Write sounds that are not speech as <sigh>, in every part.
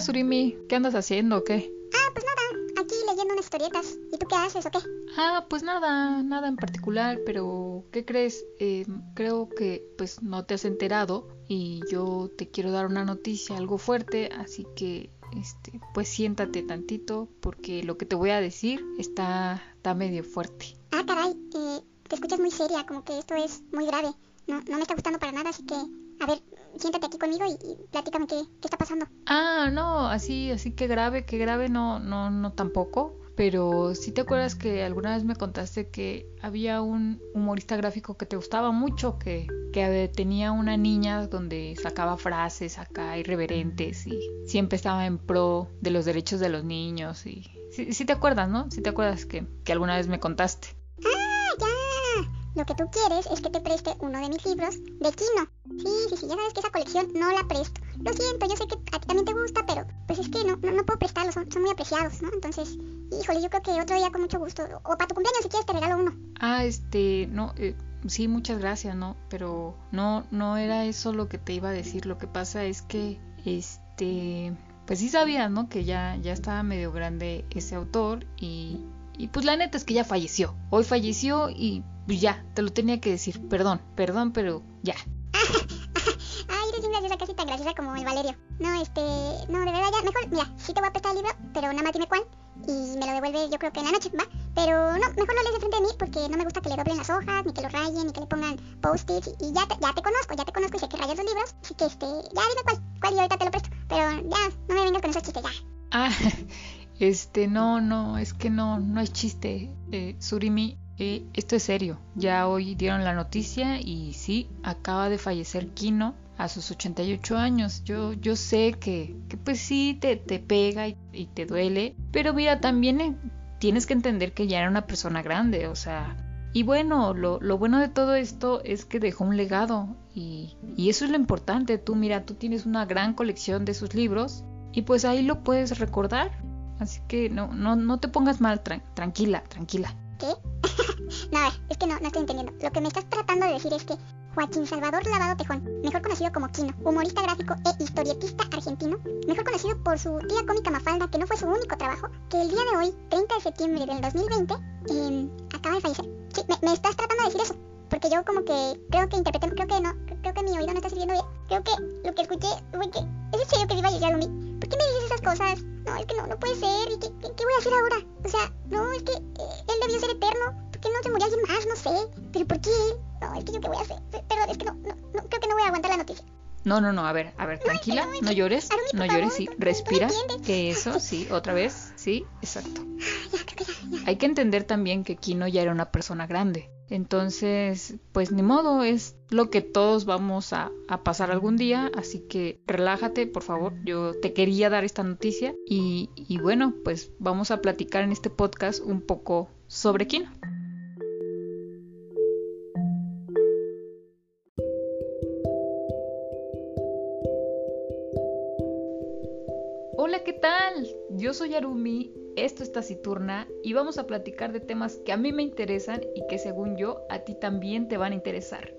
Hola Surimi, ¿qué andas haciendo o qué? Ah, pues nada, aquí leyendo unas historietas. ¿Y tú qué haces o qué? Ah, pues nada, nada en particular, pero ¿qué crees? Eh, creo que pues no te has enterado y yo te quiero dar una noticia algo fuerte, así que este, pues siéntate tantito porque lo que te voy a decir está, está medio fuerte. Ah, caray, eh, te escuchas muy seria, como que esto es muy grave. No, no me está gustando para nada, así que, siéntate aquí conmigo y, y platícame qué, qué está pasando. Ah, no, así, así que grave, que grave, no, no, no tampoco. Pero sí te acuerdas que alguna vez me contaste que había un humorista gráfico que te gustaba mucho, que, que tenía una niña donde sacaba frases acá irreverentes y siempre estaba en pro de los derechos de los niños y sí, sí te acuerdas, ¿no? Sí te acuerdas que, que alguna vez me contaste. Lo que tú quieres es que te preste uno de mis libros de Kino. Sí, sí, sí, ya sabes que esa colección no la presto. Lo siento, yo sé que a ti también te gusta, pero pues es que no, no, puedo prestarlos, son, son muy apreciados, ¿no? Entonces, híjole, yo creo que otro día con mucho gusto. O para tu cumpleaños si quieres te regalo uno. Ah, este, no, eh, sí, muchas gracias, ¿no? Pero no, no era eso lo que te iba a decir. Lo que pasa es que, este, pues sí sabías, ¿no? Que ya, ya estaba medio grande ese autor y, y pues la neta es que ya falleció. Hoy falleció y pues ya, te lo tenía que decir. Perdón, perdón, pero ya. <laughs> Ay, eres bien graciosa, casi tan graciosa como el Valerio. No, este, no, de verdad ya, mejor, mira, sí te voy a prestar el libro, pero nada más dime cuál. Y me lo devuelves yo creo que en la noche, ¿va? Pero no, mejor lo lees de frente de mí porque no me gusta que le doblen las hojas, ni que lo rayen, ni que le pongan post-its. Y ya te, ya te conozco, ya te conozco y sé que rayas los libros. Así que este, ya dime cuál, cuál y ahorita te lo presto. Pero ya, no me vengas con esos chistes, ya. Ah, <laughs> este, no, no, es que no, no hay chiste. Eh, Surimi, eh, esto es serio. Ya hoy dieron la noticia y sí, acaba de fallecer Kino a sus 88 años. Yo, yo sé que, que pues sí, te, te pega y, y te duele. Pero mira, también eh, tienes que entender que ya era una persona grande, o sea... Y bueno, lo, lo bueno de todo esto es que dejó un legado y, y eso es lo importante. Tú mira, tú tienes una gran colección de sus libros y pues ahí lo puedes recordar. Así que no, no, no te pongas mal, tran- tranquila, tranquila. ¿Qué? <laughs> no, a ver, es que no, no estoy entendiendo. Lo que me estás tratando de decir es que Joaquín Salvador Lavado Tejón, mejor conocido como Kino, humorista gráfico e historietista argentino, mejor conocido por su tía cómica Mafalda, que no fue su único trabajo, que el día de hoy, 30 de septiembre del 2020, eh, acaba de fallecer. Sí, me, estás tratando de decir eso, porque yo como que creo que interpreté, creo que no, creo que mi oído no está sirviendo bien. Creo que lo que escuché fue que es en serio que viva Yayalumi. ¿Por qué me dices esas cosas? No, es que no, no puede ser. ¿Y qué, qué, qué voy a hacer ahora? O sea, no, es que eh, él debió ser eterno. ¿Por qué no se murió alguien más? No sé. ¿Pero por qué? No, es que yo qué voy a hacer. Perdón, es que no, no, no creo que no voy a aguantar la noticia. No, no, no, a ver, a ver, tranquila, no llores, Arumi, no favor, llores, sí, respira, que eso, sí, otra vez, sí, exacto. Ya, creo que ya, ya. Hay que entender también que Kino ya era una persona grande. Entonces, pues ni modo, es lo que todos vamos a, a pasar algún día, así que relájate, por favor. Yo te quería dar esta noticia y, y bueno, pues vamos a platicar en este podcast un poco sobre Kino. Yo soy Arumi, esto es Taciturna y vamos a platicar de temas que a mí me interesan y que según yo a ti también te van a interesar.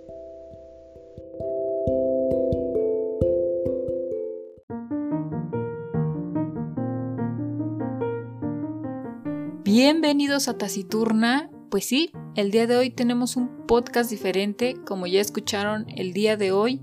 Bienvenidos a Taciturna. Pues sí, el día de hoy tenemos un podcast diferente. Como ya escucharon, el día de hoy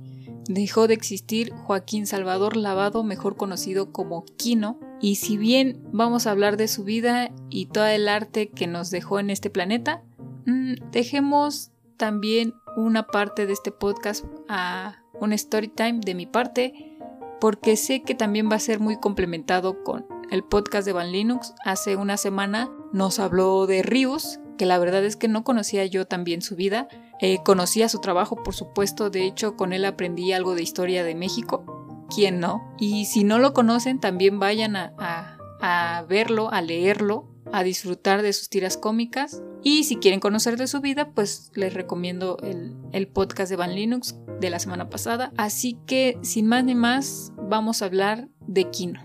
dejó de existir Joaquín Salvador Lavado, mejor conocido como Kino. Y si bien vamos a hablar de su vida y todo el arte que nos dejó en este planeta, mm, dejemos también una parte de este podcast a un story time de mi parte, porque sé que también va a ser muy complementado con el podcast de Van Linux. Hace una semana nos habló de Rius, que la verdad es que no conocía yo también su vida. Eh, conocía su trabajo, por supuesto, de hecho con él aprendí algo de historia de México. ¿Quién no? Y si no lo conocen, también vayan a, a, a verlo, a leerlo, a disfrutar de sus tiras cómicas. Y si quieren conocer de su vida, pues les recomiendo el, el podcast de Van Linux de la semana pasada. Así que, sin más ni más, vamos a hablar de Kino.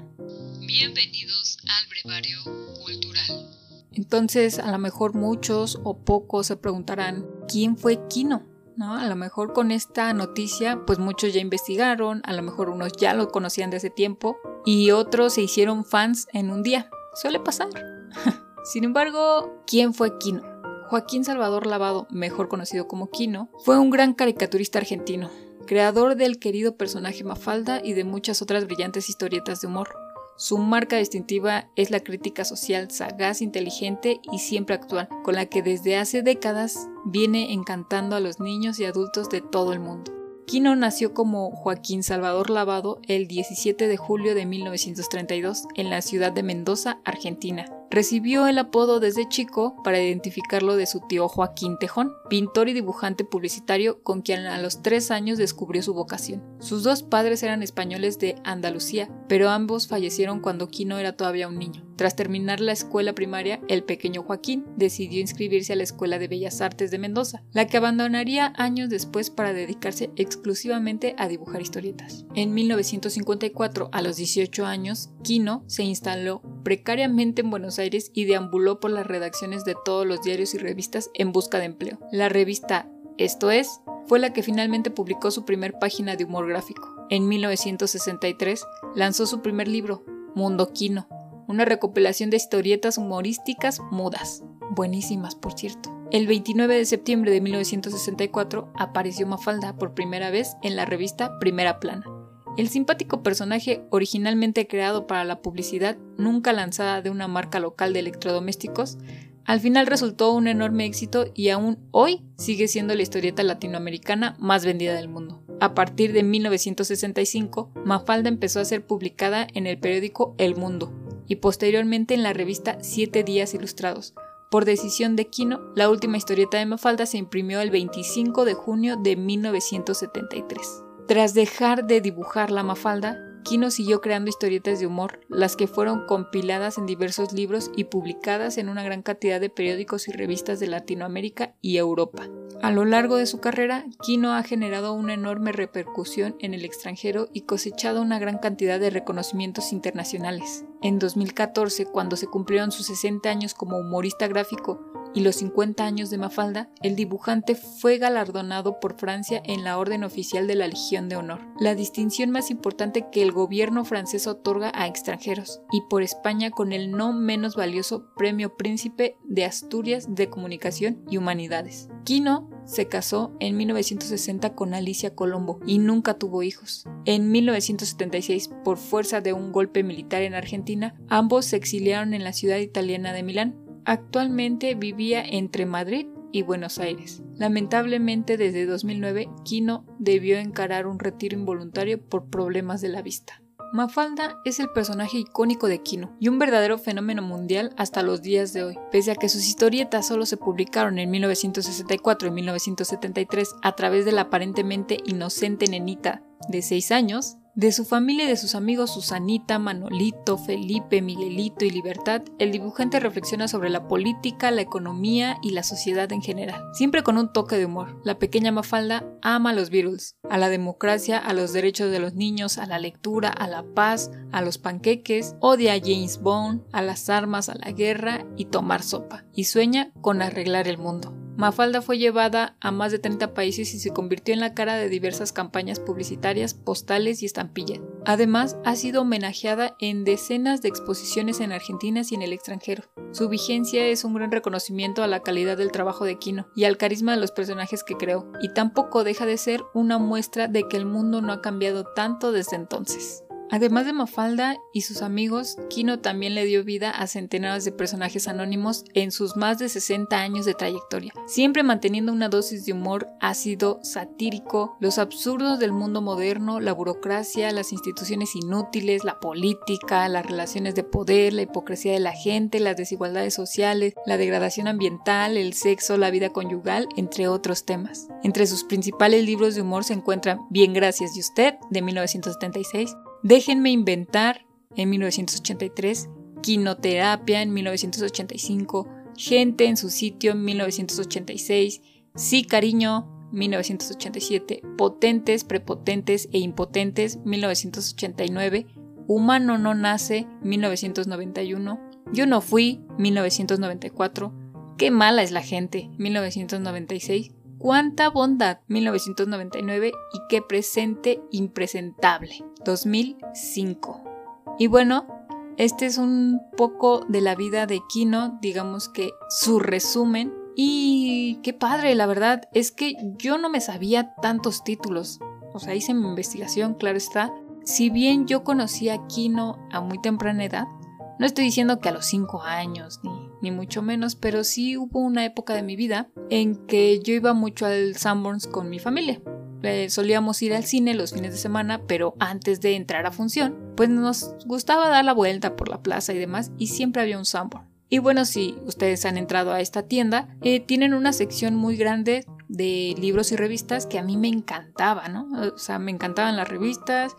Bienvenidos al brevario cultural. Entonces, a lo mejor muchos o pocos se preguntarán, ¿quién fue Kino? ¿No? A lo mejor con esta noticia, pues muchos ya investigaron, a lo mejor unos ya lo conocían de ese tiempo y otros se hicieron fans en un día. Suele pasar. <laughs> Sin embargo, ¿quién fue Quino? Joaquín Salvador Lavado, mejor conocido como Quino, fue un gran caricaturista argentino, creador del querido personaje Mafalda y de muchas otras brillantes historietas de humor. Su marca distintiva es la crítica social sagaz, inteligente y siempre actual, con la que desde hace décadas viene encantando a los niños y adultos de todo el mundo. Quino nació como Joaquín Salvador Lavado el 17 de julio de 1932 en la ciudad de Mendoza, Argentina. Recibió el apodo desde chico para identificarlo de su tío Joaquín Tejón, pintor y dibujante publicitario con quien a los tres años descubrió su vocación. Sus dos padres eran españoles de Andalucía, pero ambos fallecieron cuando Quino era todavía un niño. Tras terminar la escuela primaria, el pequeño Joaquín decidió inscribirse a la Escuela de Bellas Artes de Mendoza, la que abandonaría años después para dedicarse exclusivamente a dibujar historietas. En 1954, a los 18 años, Quino se instaló precariamente en Buenos Aires y deambuló por las redacciones de todos los diarios y revistas en busca de empleo. La revista Esto es fue la que finalmente publicó su primer página de humor gráfico. En 1963 lanzó su primer libro, Mundo Quino, una recopilación de historietas humorísticas mudas, buenísimas por cierto. El 29 de septiembre de 1964 apareció Mafalda por primera vez en la revista Primera Plana. El simpático personaje originalmente creado para la publicidad, nunca lanzada de una marca local de electrodomésticos, al final resultó un enorme éxito y aún hoy sigue siendo la historieta latinoamericana más vendida del mundo. A partir de 1965, Mafalda empezó a ser publicada en el periódico El Mundo y posteriormente en la revista Siete Días Ilustrados. Por decisión de Quino, la última historieta de Mafalda se imprimió el 25 de junio de 1973. Tras dejar de dibujar la mafalda, Kino siguió creando historietas de humor, las que fueron compiladas en diversos libros y publicadas en una gran cantidad de periódicos y revistas de Latinoamérica y Europa. A lo largo de su carrera, Kino ha generado una enorme repercusión en el extranjero y cosechado una gran cantidad de reconocimientos internacionales. En 2014, cuando se cumplieron sus 60 años como humorista gráfico, y los 50 años de Mafalda, el dibujante fue galardonado por Francia en la Orden Oficial de la Legión de Honor, la distinción más importante que el gobierno francés otorga a extranjeros, y por España con el no menos valioso Premio Príncipe de Asturias de Comunicación y Humanidades. Quino se casó en 1960 con Alicia Colombo y nunca tuvo hijos. En 1976, por fuerza de un golpe militar en Argentina, ambos se exiliaron en la ciudad italiana de Milán, Actualmente vivía entre Madrid y Buenos Aires. Lamentablemente desde 2009 Kino debió encarar un retiro involuntario por problemas de la vista. Mafalda es el personaje icónico de Kino y un verdadero fenómeno mundial hasta los días de hoy. Pese a que sus historietas solo se publicaron en 1964 y 1973 a través de la aparentemente inocente nenita de 6 años, de su familia y de sus amigos Susanita, Manolito, Felipe, Miguelito y Libertad, el dibujante reflexiona sobre la política, la economía y la sociedad en general, siempre con un toque de humor. La pequeña Mafalda ama a los Beatles, a la democracia, a los derechos de los niños, a la lectura, a la paz, a los panqueques, odia a James Bond, a las armas, a la guerra y tomar sopa, y sueña con arreglar el mundo. Mafalda fue llevada a más de 30 países y se convirtió en la cara de diversas campañas publicitarias, postales y estampillas. Además, ha sido homenajeada en decenas de exposiciones en Argentina y en el extranjero. Su vigencia es un gran reconocimiento a la calidad del trabajo de Quino y al carisma de los personajes que creó, y tampoco deja de ser una muestra de que el mundo no ha cambiado tanto desde entonces. Además de Mafalda y sus amigos, Kino también le dio vida a centenares de personajes anónimos en sus más de 60 años de trayectoria, siempre manteniendo una dosis de humor ácido, satírico, los absurdos del mundo moderno, la burocracia, las instituciones inútiles, la política, las relaciones de poder, la hipocresía de la gente, las desigualdades sociales, la degradación ambiental, el sexo, la vida conyugal, entre otros temas. Entre sus principales libros de humor se encuentran Bien Gracias y Usted, de 1976, Déjenme inventar en 1983, Quinoterapia en 1985, Gente en su sitio en 1986, Sí cariño 1987, Potentes, Prepotentes e Impotentes 1989, Humano no nace 1991, Yo no fui 1994, Qué mala es la gente 1996, Cuánta bondad, 1999, y qué presente impresentable, 2005. Y bueno, este es un poco de la vida de Kino, digamos que su resumen. Y qué padre, la verdad, es que yo no me sabía tantos títulos. O sea, hice mi investigación, claro está. Si bien yo conocí a Kino a muy temprana edad, no estoy diciendo que a los 5 años, ni, ni, mucho menos, pero sí hubo una época de mi vida en que yo iba mucho al Sanborns con mi familia. Solíamos ir al cine los fines de semana, pero antes de entrar a función, pues nos gustaba dar la vuelta por la plaza y demás, y siempre había un Sanborn. Y bueno, si ustedes han entrado a esta tienda, eh, tienen una sección muy grande de libros y revistas que a mí me encantaba, ¿no? O sea, me encantaban las revistas,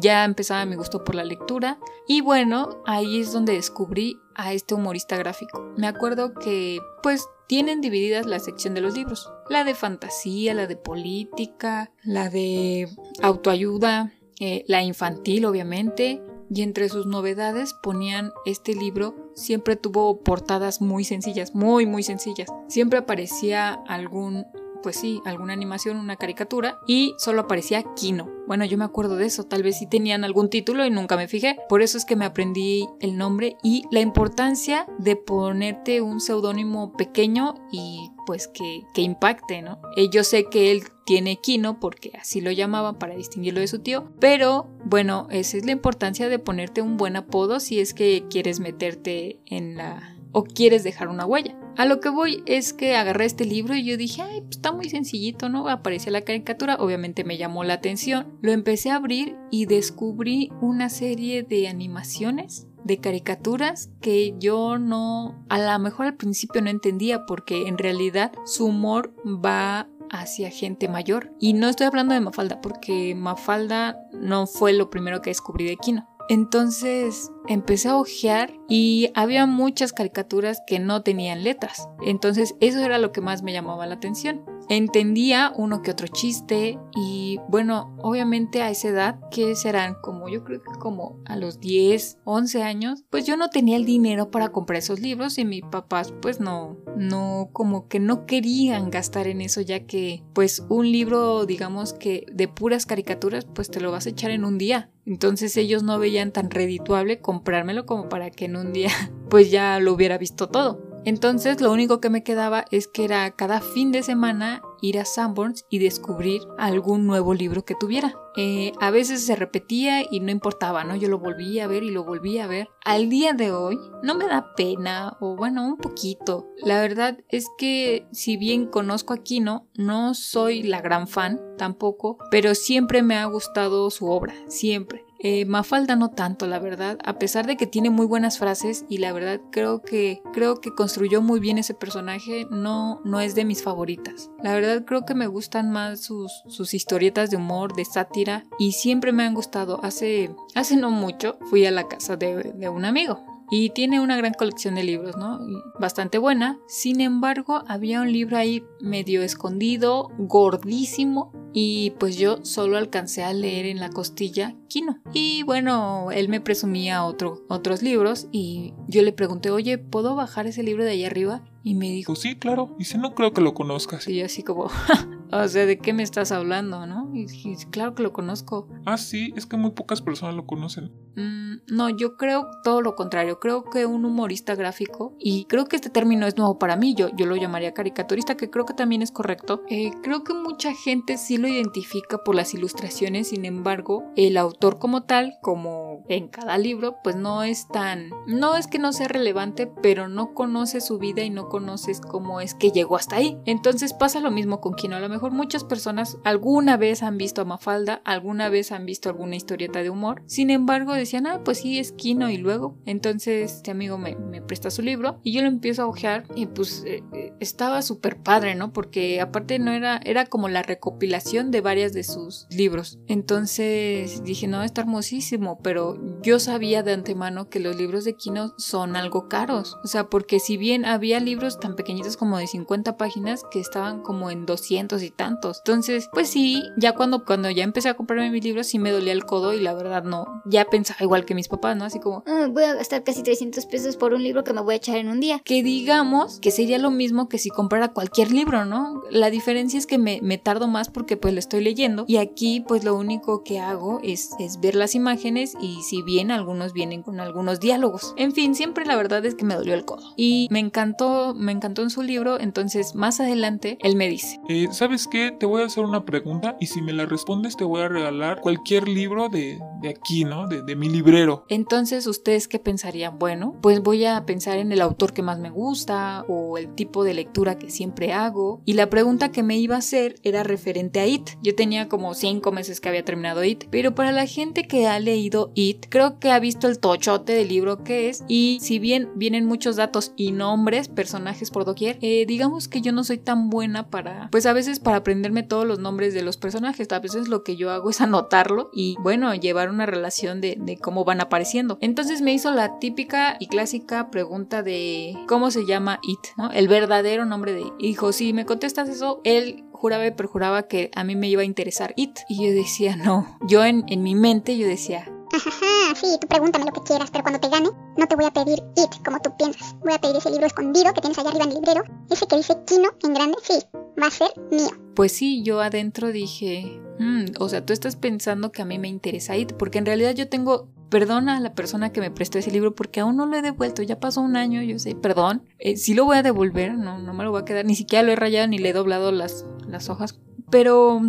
ya empezaba mi gusto por la lectura y bueno, ahí es donde descubrí a este humorista gráfico. Me acuerdo que pues tienen divididas la sección de los libros, la de fantasía, la de política, la de autoayuda, eh, la infantil obviamente, y entre sus novedades ponían este libro siempre tuvo portadas muy sencillas, muy muy sencillas. Siempre aparecía algún pues sí, alguna animación, una caricatura y solo aparecía Kino. Bueno, yo me acuerdo de eso, tal vez sí tenían algún título y nunca me fijé. Por eso es que me aprendí el nombre y la importancia de ponerte un seudónimo pequeño y pues que, que impacte, ¿no? Eh, yo sé que él tiene Kino porque así lo llamaban para distinguirlo de su tío, pero bueno, esa es la importancia de ponerte un buen apodo si es que quieres meterte en la o quieres dejar una huella. A lo que voy es que agarré este libro y yo dije, ay, pues está muy sencillito, ¿no? Aparece la caricatura, obviamente me llamó la atención. Lo empecé a abrir y descubrí una serie de animaciones de caricaturas que yo no, a lo mejor al principio no entendía porque en realidad su humor va hacia gente mayor. Y no estoy hablando de Mafalda porque Mafalda no fue lo primero que descubrí de Kino. Entonces empecé a ojear y había muchas caricaturas que no tenían letras. Entonces eso era lo que más me llamaba la atención. Entendía uno que otro chiste y bueno, obviamente a esa edad, que serán como yo creo que como a los 10, 11 años, pues yo no tenía el dinero para comprar esos libros y mis papás pues no, no, como que no querían gastar en eso ya que pues un libro digamos que de puras caricaturas pues te lo vas a echar en un día. Entonces ellos no veían tan redituable comprármelo como para que en un día <laughs> pues ya lo hubiera visto todo. Entonces lo único que me quedaba es que era cada fin de semana ir a Sanborns y descubrir algún nuevo libro que tuviera. Eh, a veces se repetía y no importaba, ¿no? Yo lo volvía a ver y lo volvía a ver. Al día de hoy no me da pena, o bueno, un poquito. La verdad es que si bien conozco a Kino, no soy la gran fan tampoco, pero siempre me ha gustado su obra, siempre. Eh, Mafalda no tanto, la verdad, a pesar de que tiene muy buenas frases y la verdad creo que creo que construyó muy bien ese personaje, no no es de mis favoritas. La verdad creo que me gustan más sus, sus historietas de humor, de sátira y siempre me han gustado. Hace hace no mucho fui a la casa de, de un amigo y tiene una gran colección de libros, ¿no? Bastante buena. Sin embargo, había un libro ahí medio escondido, gordísimo, y pues yo solo alcancé a leer en la costilla Kino. Y bueno, él me presumía otro, otros libros y yo le pregunté, oye, ¿puedo bajar ese libro de ahí arriba? Y me dijo, pues sí, claro, y si no creo que lo conozcas. Y yo así como, <laughs> o sea, ¿de qué me estás hablando, no? Y dije, claro que lo conozco. Ah, sí, es que muy pocas personas lo conocen. Mm, no, yo creo todo lo contrario. Creo que un humorista gráfico, y creo que este término es nuevo para mí, yo, yo lo llamaría caricaturista, que creo que también es correcto. Eh, creo que mucha gente sí lo identifica por las ilustraciones, sin embargo, el autor como tal, como en cada libro, pues no es tan... No es que no sea relevante, pero no conoce su vida y no conoces cómo es que llegó hasta ahí. Entonces pasa lo mismo con Kino. A lo mejor muchas personas alguna vez han visto a Mafalda, alguna vez han visto alguna historieta de humor. Sin embargo, decían, ah, pues sí, es Kino y luego. Entonces este amigo me, presta su libro y yo lo empiezo a ojear y pues eh, eh, estaba súper padre, ¿no? Porque aparte no era, era como la recopilación de varias de sus libros. Entonces dije, no, está hermosísimo, pero yo sabía de antemano que los libros de Kino son algo caros. O sea, porque si bien había libros libros tan pequeñitos como de 50 páginas que estaban como en 200 y tantos. Entonces, pues sí, ya cuando, cuando ya empecé a comprarme mis libros sí me dolía el codo y la verdad no, ya pensaba igual que mis papás, ¿no? Así como, "Ah, voy a gastar casi 300 pesos por un libro que me voy a echar en un día. que digamos que sería lo mismo que si comprara cualquier libro, ¿no? La diferencia es que me, me tardo más porque pues lo estoy leyendo y aquí pues lo único que hago es, es ver las imágenes y si bien algunos vienen con algunos diálogos. En fin, siempre la verdad es que me dolió el codo y me encantó, me encantó en su libro, entonces más adelante él me dice, Eh, ¿Sabes qué? Te voy a hacer una pregunta y si me la respondes te voy a regalar cualquier libro de, de aquí, ¿no? De, de mi librero. Entonces, ¿ustedes qué pensarían? Bueno, pues voy a pensar en el autor que más me gusta o el tipo de lectura que siempre hago. Y la pregunta que me iba a hacer era referente a It. Yo tenía como cinco meses que había terminado It, pero para la gente que ha leído It, creo que ha visto el tochote del libro que es. Y si bien vienen muchos datos y nombres, personajes por doquier, eh, digamos que yo no soy tan buena para, pues a veces para aprenderme todos los nombres de los personajes. A veces lo que yo hago es <laughs> anotarlo y bueno, llevar una relación de, de cómo van apareciendo. Entonces me hizo la típica y clásica pregunta de cómo se llama It, ¿no? El verdadero nombre de It. Hijo, si me contestas eso, él juraba y perjuraba que a mí me iba a interesar It. Y yo decía, no. Yo en, en mi mente yo decía, Ajaja, sí, tú pregúntame lo que quieras, pero cuando te gane, no te voy a pedir it como tú piensas. Voy a pedir ese libro escondido que tienes allá arriba en el librero. Ese que dice Kino en grande, sí, va a ser mío. Pues sí, yo adentro dije, "Mm, o sea, tú estás pensando que a mí me interesa IT, porque en realidad yo tengo, perdona a la persona que me prestó ese libro porque aún no lo he devuelto, ya pasó un año, yo sé, perdón, eh, sí lo voy a devolver, no, no me lo voy a quedar, ni siquiera lo he rayado ni le he doblado las, las hojas, pero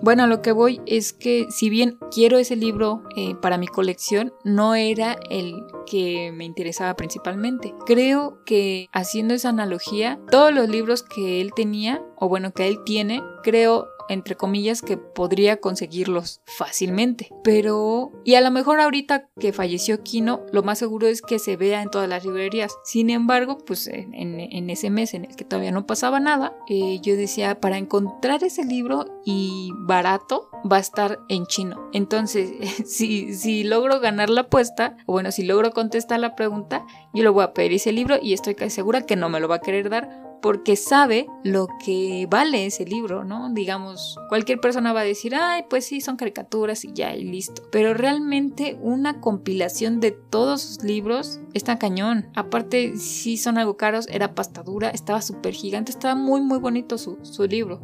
bueno, a lo que voy es que si bien quiero ese libro eh, para mi colección, no era el que me interesaba principalmente. Creo que haciendo esa analogía, todos los libros que él tenía, o bueno, que él tiene, creo entre comillas que podría conseguirlos fácilmente. Pero, y a lo mejor ahorita que falleció Kino, lo más seguro es que se vea en todas las librerías. Sin embargo, pues en, ese mes en el que todavía no pasaba nada, eh, yo decía, para encontrar ese libro y barato, va a estar en chino. Entonces, <laughs> si, si logro ganar la apuesta, o bueno, si logro contestar la pregunta, yo le voy a pedir ese libro y estoy casi segura que no me lo va a querer dar porque sabe lo que vale ese libro, ¿no? Digamos, cualquier persona va a decir, ay, pues sí, son caricaturas y ya, y listo. Pero realmente una compilación de todos sus libros está cañón. Aparte, sí son algo caros, era pastadura, estaba súper gigante, estaba muy, muy bonito su, su libro.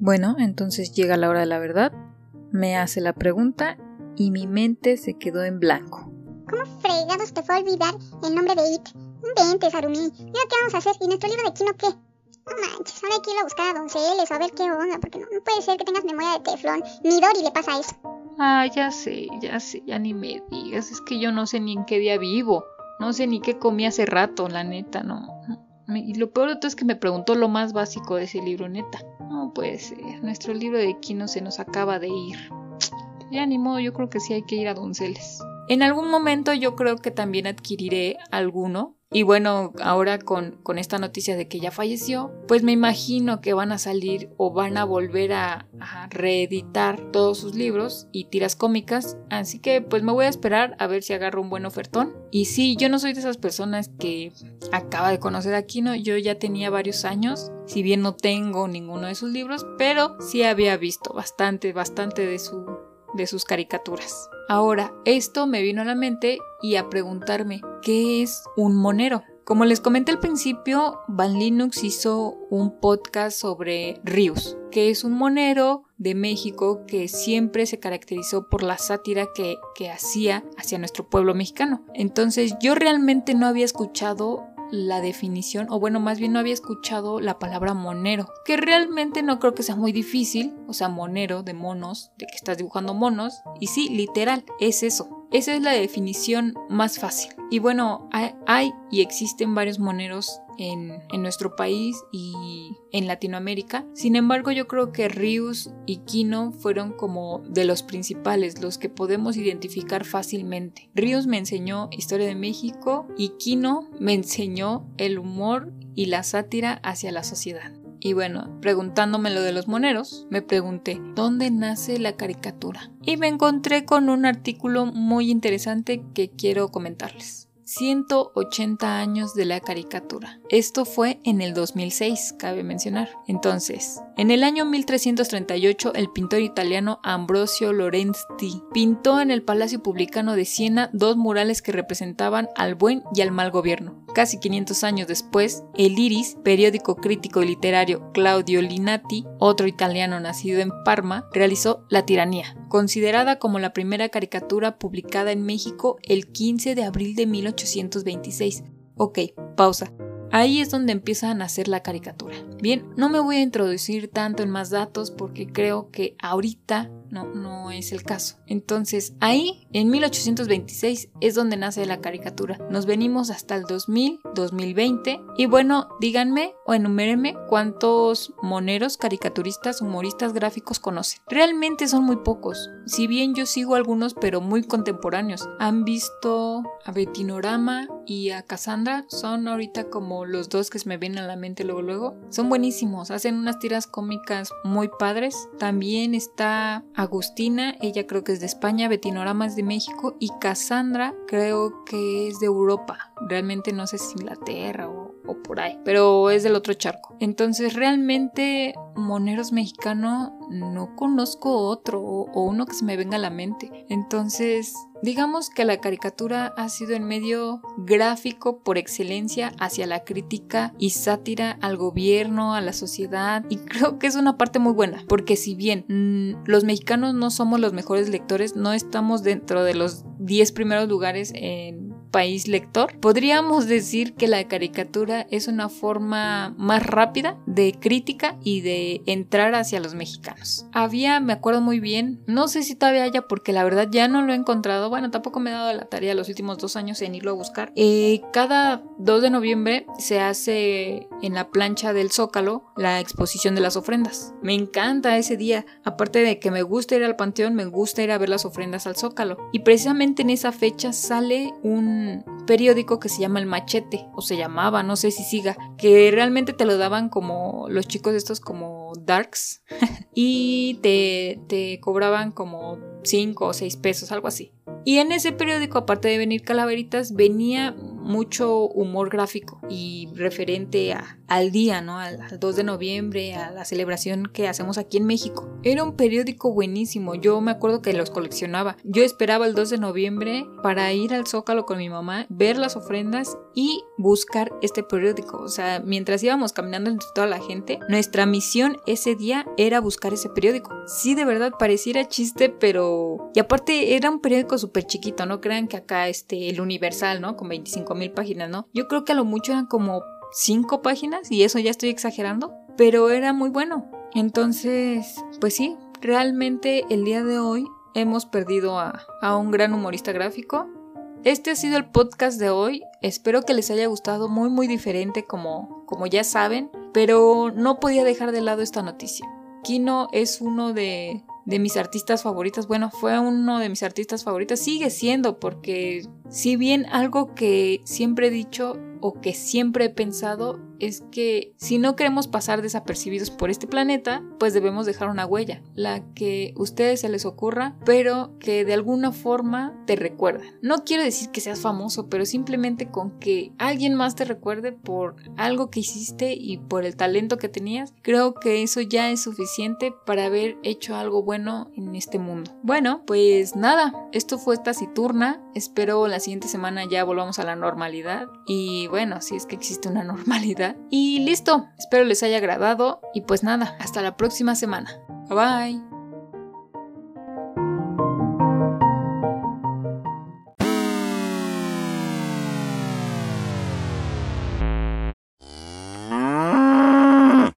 Bueno, entonces llega la hora de la verdad, me hace la pregunta y mi mente se quedó en blanco. ¿Cómo fregados te fue a olvidar el nombre de It? Vente, Sarumi. ¿Y ahora qué vamos a hacer? ¿Y nuestro libro de Kino qué? No manches, ahora hay que ir a buscar a donceles o a ver qué onda, porque no, no puede ser que tengas memoria de teflón. Ni Dori le pasa eso. Ah, ya sé, ya sé, ya ni me digas, es que yo no sé ni en qué día vivo, no sé ni qué comí hace rato, la neta, no. Y lo peor de todo es que me preguntó lo más básico de ese libro, neta. No puede ser, nuestro libro de Kino se nos acaba de ir. Ya ni modo, yo creo que sí hay que ir a Donceles. En algún momento yo creo que también adquiriré alguno. Y bueno, ahora con, esta noticia de que ya falleció, pues me imagino que van a salir o van a volver a, reeditar todos sus libros y tiras cómicas. Así que pues me voy a esperar a ver si agarro un buen ofertón. Y sí, yo no soy de esas personas que acaba de conocer a Kino. Yo ya tenía varios años. Si bien no tengo ninguno de sus libros, pero sí había visto bastante, bastante de sus caricaturas. Ahora, esto me vino a la mente y a preguntarme, ¿qué es un monero? Como les comenté al principio, Van Linux hizo un podcast sobre Rius, que es un monero de México que siempre se caracterizó por la sátira que, que hacía hacia nuestro pueblo mexicano. Entonces yo realmente no había escuchado la definición, o bueno, más bien no había escuchado la palabra monero, que realmente no creo que sea muy difícil, o sea, monero de monos, de que estás dibujando monos, y sí, literal, es eso. Esa es la definición más fácil. Y bueno, hay, hay y existen varios moneros en, nuestro país y en Latinoamérica. Sin embargo, yo creo que Rius y Kino fueron como de los principales, los que podemos identificar fácilmente. Rius me enseñó historia de México y Kino me enseñó el humor y la sátira hacia la sociedad. Y bueno, preguntándome lo de los moneros, me pregunté, ¿dónde nace la caricatura? Y me encontré con un artículo muy interesante que quiero comentarles. 180 años de la caricatura. Esto fue en el 2006, cabe mencionar. Entonces, en el año 1338, el pintor italiano Ambrosio Lorenzi pintó en el Palacio Publicano de Siena dos murales que representaban al buen y al mal gobierno. Casi 500 años después, el Iris, periódico crítico y literario Claudio Linati, otro italiano nacido en Parma, realizó La tiranía, considerada como la primera caricatura publicada en México el 15 de abril de 1826. Ok, pausa. Ahí es donde empieza a nacer la caricatura. Bien, no me voy a introducir tanto en más datos porque creo que ahorita no, no es el caso. Entonces, ahí, en 1826, es donde nace la caricatura. Nos venimos hasta el 2000, 2020. Y bueno, díganme o enumérenme cuántos moneros, caricaturistas, humoristas gráficos conocen. Realmente son muy pocos. Si bien yo sigo algunos, pero muy contemporáneos. Han visto a Betinorama y a Cassandra. Son ahorita como los dos que se me vienen a la mente luego luego. Son buenísimos. Hacen unas tiras cómicas muy padres. También está Agustina, ella creo que es de España, Betinorama es de México y Cassandra creo que es de Europa. Realmente no sé si Inglaterra o, por ahí, pero es del otro charco. Entonces realmente Moneros mexicano no conozco otro o uno que se me venga a la mente. Entonces Digamos que la caricatura ha sido el medio gráfico por excelencia hacia la crítica y sátira al gobierno, a la sociedad, y <laughs> creo que es una parte muy buena, porque si bien mm, los mexicanos no somos los mejores lectores, no estamos dentro de los 10 primeros lugares en país lector, podríamos decir que la caricatura es una forma más rápida de crítica y de entrar hacia los mexicanos. Había, me acuerdo muy bien, no sé si todavía haya porque la verdad ya no lo he encontrado, bueno, tampoco me he dado la tarea los últimos dos años en irlo a buscar. Eh, cada 2 de noviembre se hace en la plancha del Zócalo la exposición de las ofrendas. Me encanta ese día, aparte de que me gusta ir al panteón, me gusta ir a ver las ofrendas al Zócalo. Y precisamente en esa fecha sale un periódico que se llama El Machete, o se llamaba, no sé si siga, que realmente te lo daban como los chicos estos como darks <laughs> y te, te cobraban como 5 o 6 pesos, algo así. Y en ese periódico, aparte de venir calaveritas, venía mucho humor gráfico y referente a, al día, ¿no? Al, 2 de noviembre, a la celebración que hacemos aquí en México. Era un periódico buenísimo, yo me acuerdo que los coleccionaba. Yo esperaba el 2 de noviembre para ir al Zócalo con mi mamá, ver las ofrendas y buscar este periódico. O sea, mientras íbamos caminando entre toda la gente, nuestra misión ese día era buscar ese periódico. Sí, de verdad pareciera chiste, pero... Y aparte era un periódico súper chiquito, no crean que acá este, el Universal, ¿no? Con 25 mil páginas, ¿no? Yo creo que a lo mucho eran como 5 páginas y eso ya estoy exagerando, pero era muy bueno. Entonces, pues sí, realmente el día de hoy hemos perdido a, a un gran humorista gráfico. Este ha sido el podcast de hoy. Espero que les haya gustado muy muy diferente como, como ya saben, pero no podía dejar de lado esta noticia. Kino es uno de, de mis artistas favoritas. Bueno, fue uno de mis artistas favoritas. Sigue siendo porque si bien algo que siempre he dicho o que siempre he pensado es que si no queremos pasar desapercibidos por este planeta, pues debemos dejar una huella, la que ustedes se les ocurra, pero que de alguna forma te recuerden. No quiero decir que seas famoso, pero simplemente con que alguien más te recuerde por algo que hiciste y por el talento que tenías, creo que eso ya es suficiente para haber hecho algo bueno en este mundo. Bueno, pues nada, esto fue esta citurna, espero la siguiente semana ya volvamos a la normalidad y bueno, si es que existe una <laughs> normalidad y listo, espero les haya agradado y pues nada, hasta la próxima semana. Bye bye.